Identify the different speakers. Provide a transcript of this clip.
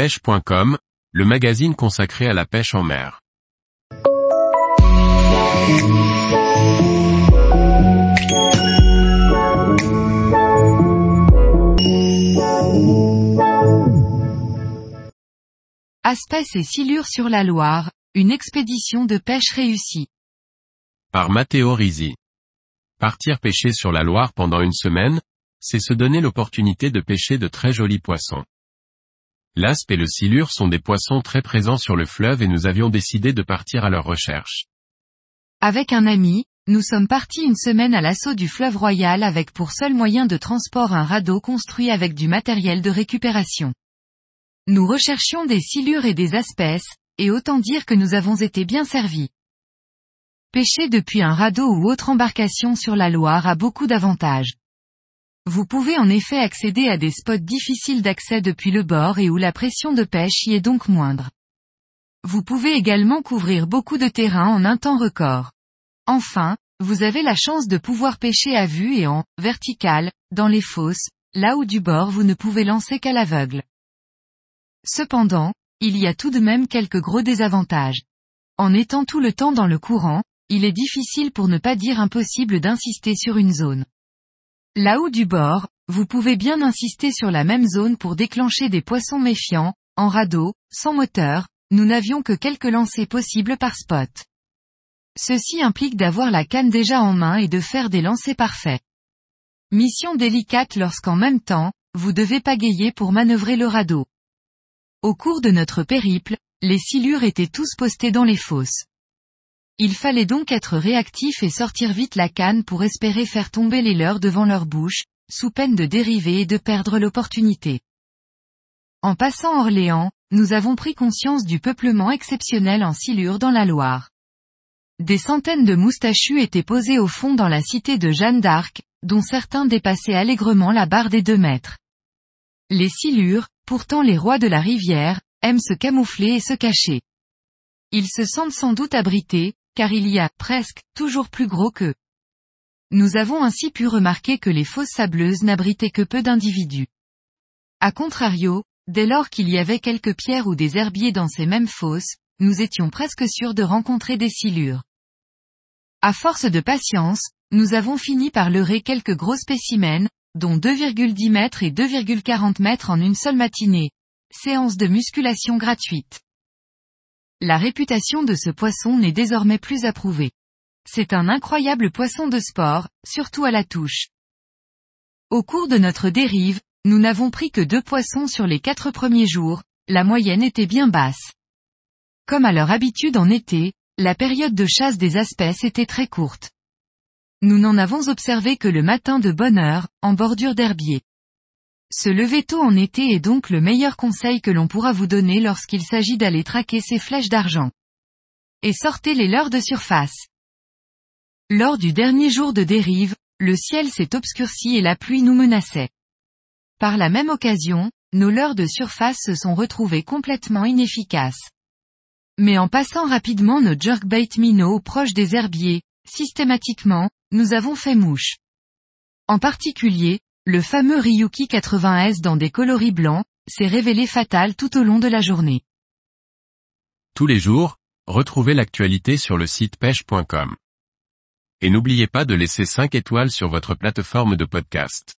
Speaker 1: pêche.com, le magazine consacré à la pêche en mer.
Speaker 2: Aspès et silure sur la Loire, une expédition de pêche réussie.
Speaker 1: Par Matteo Risi. Partir pêcher sur la Loire pendant une semaine, c'est se donner l'opportunité de pêcher de très jolis poissons. L'aspe et le silure sont des poissons très présents sur le fleuve et nous avions décidé de partir à leur recherche.
Speaker 2: Avec un ami, nous sommes partis une semaine à l'assaut du fleuve royal avec pour seul moyen de transport un radeau construit avec du matériel de récupération. Nous recherchions des silures et des aspèces, et autant dire que nous avons été bien servis. Pêcher depuis un radeau ou autre embarcation sur la Loire a beaucoup d'avantages. Vous pouvez en effet accéder à des spots difficiles d'accès depuis le bord et où la pression de pêche y est donc moindre. Vous pouvez également couvrir beaucoup de terrain en un temps record. Enfin, vous avez la chance de pouvoir pêcher à vue et en vertical, dans les fosses, là où du bord vous ne pouvez lancer qu'à l'aveugle. Cependant, il y a tout de même quelques gros désavantages. En étant tout le temps dans le courant, il est difficile pour ne pas dire impossible d'insister sur une zone. Là haut du bord, vous pouvez bien insister sur la même zone pour déclencher des poissons méfiants, en radeau, sans moteur, nous n'avions que quelques lancers possibles par spot. Ceci implique d'avoir la canne déjà en main et de faire des lancers parfaits. Mission délicate lorsqu'en même temps, vous devez pagayer pour manœuvrer le radeau. Au cours de notre périple, les silures étaient tous postés dans les fosses. Il fallait donc être réactif et sortir vite la canne pour espérer faire tomber les leurs devant leur bouche, sous peine de dériver et de perdre l'opportunité. En passant Orléans, nous avons pris conscience du peuplement exceptionnel en silure dans la Loire. Des centaines de moustachus étaient posés au fond dans la cité de Jeanne d'Arc, dont certains dépassaient allègrement la barre des deux mètres. Les silures, pourtant les rois de la rivière, aiment se camoufler et se cacher. Ils se sentent sans doute abrités, car il y a, presque, toujours plus gros qu'eux. Nous avons ainsi pu remarquer que les fosses sableuses n'abritaient que peu d'individus. A contrario, dès lors qu'il y avait quelques pierres ou des herbiers dans ces mêmes fosses, nous étions presque sûrs de rencontrer des silures. À force de patience, nous avons fini par leurrer quelques gros spécimens, dont 2,10 mètres et 2,40 mètres en une seule matinée. Séance de musculation gratuite. La réputation de ce poisson n'est désormais plus approuvée. C'est un incroyable poisson de sport, surtout à la touche. Au cours de notre dérive, nous n'avons pris que deux poissons sur les quatre premiers jours, la moyenne était bien basse. Comme à leur habitude en été, la période de chasse des espèces était très courte. Nous n'en avons observé que le matin de bonne heure, en bordure d'herbier. Se lever tôt en été est donc le meilleur conseil que l'on pourra vous donner lorsqu'il s'agit d'aller traquer ces flèches d'argent. Et sortez les leurres de surface. Lors du dernier jour de dérive, le ciel s'est obscurci et la pluie nous menaçait. Par la même occasion, nos leurres de surface se sont retrouvées complètement inefficaces. Mais en passant rapidement nos jerkbait minots proches des herbiers, systématiquement, nous avons fait mouche. En particulier, le fameux Ryuki 80S dans des coloris blancs, s'est révélé fatal tout au long de la journée.
Speaker 1: Tous les jours, retrouvez l'actualité sur le site pêche.com. Et n'oubliez pas de laisser 5 étoiles sur votre plateforme de podcast.